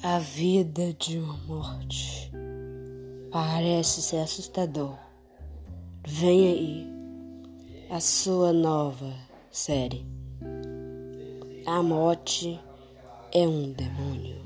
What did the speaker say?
A vida de uma morte parece ser assustador. Vem aí a sua nova série. A morte é um demônio.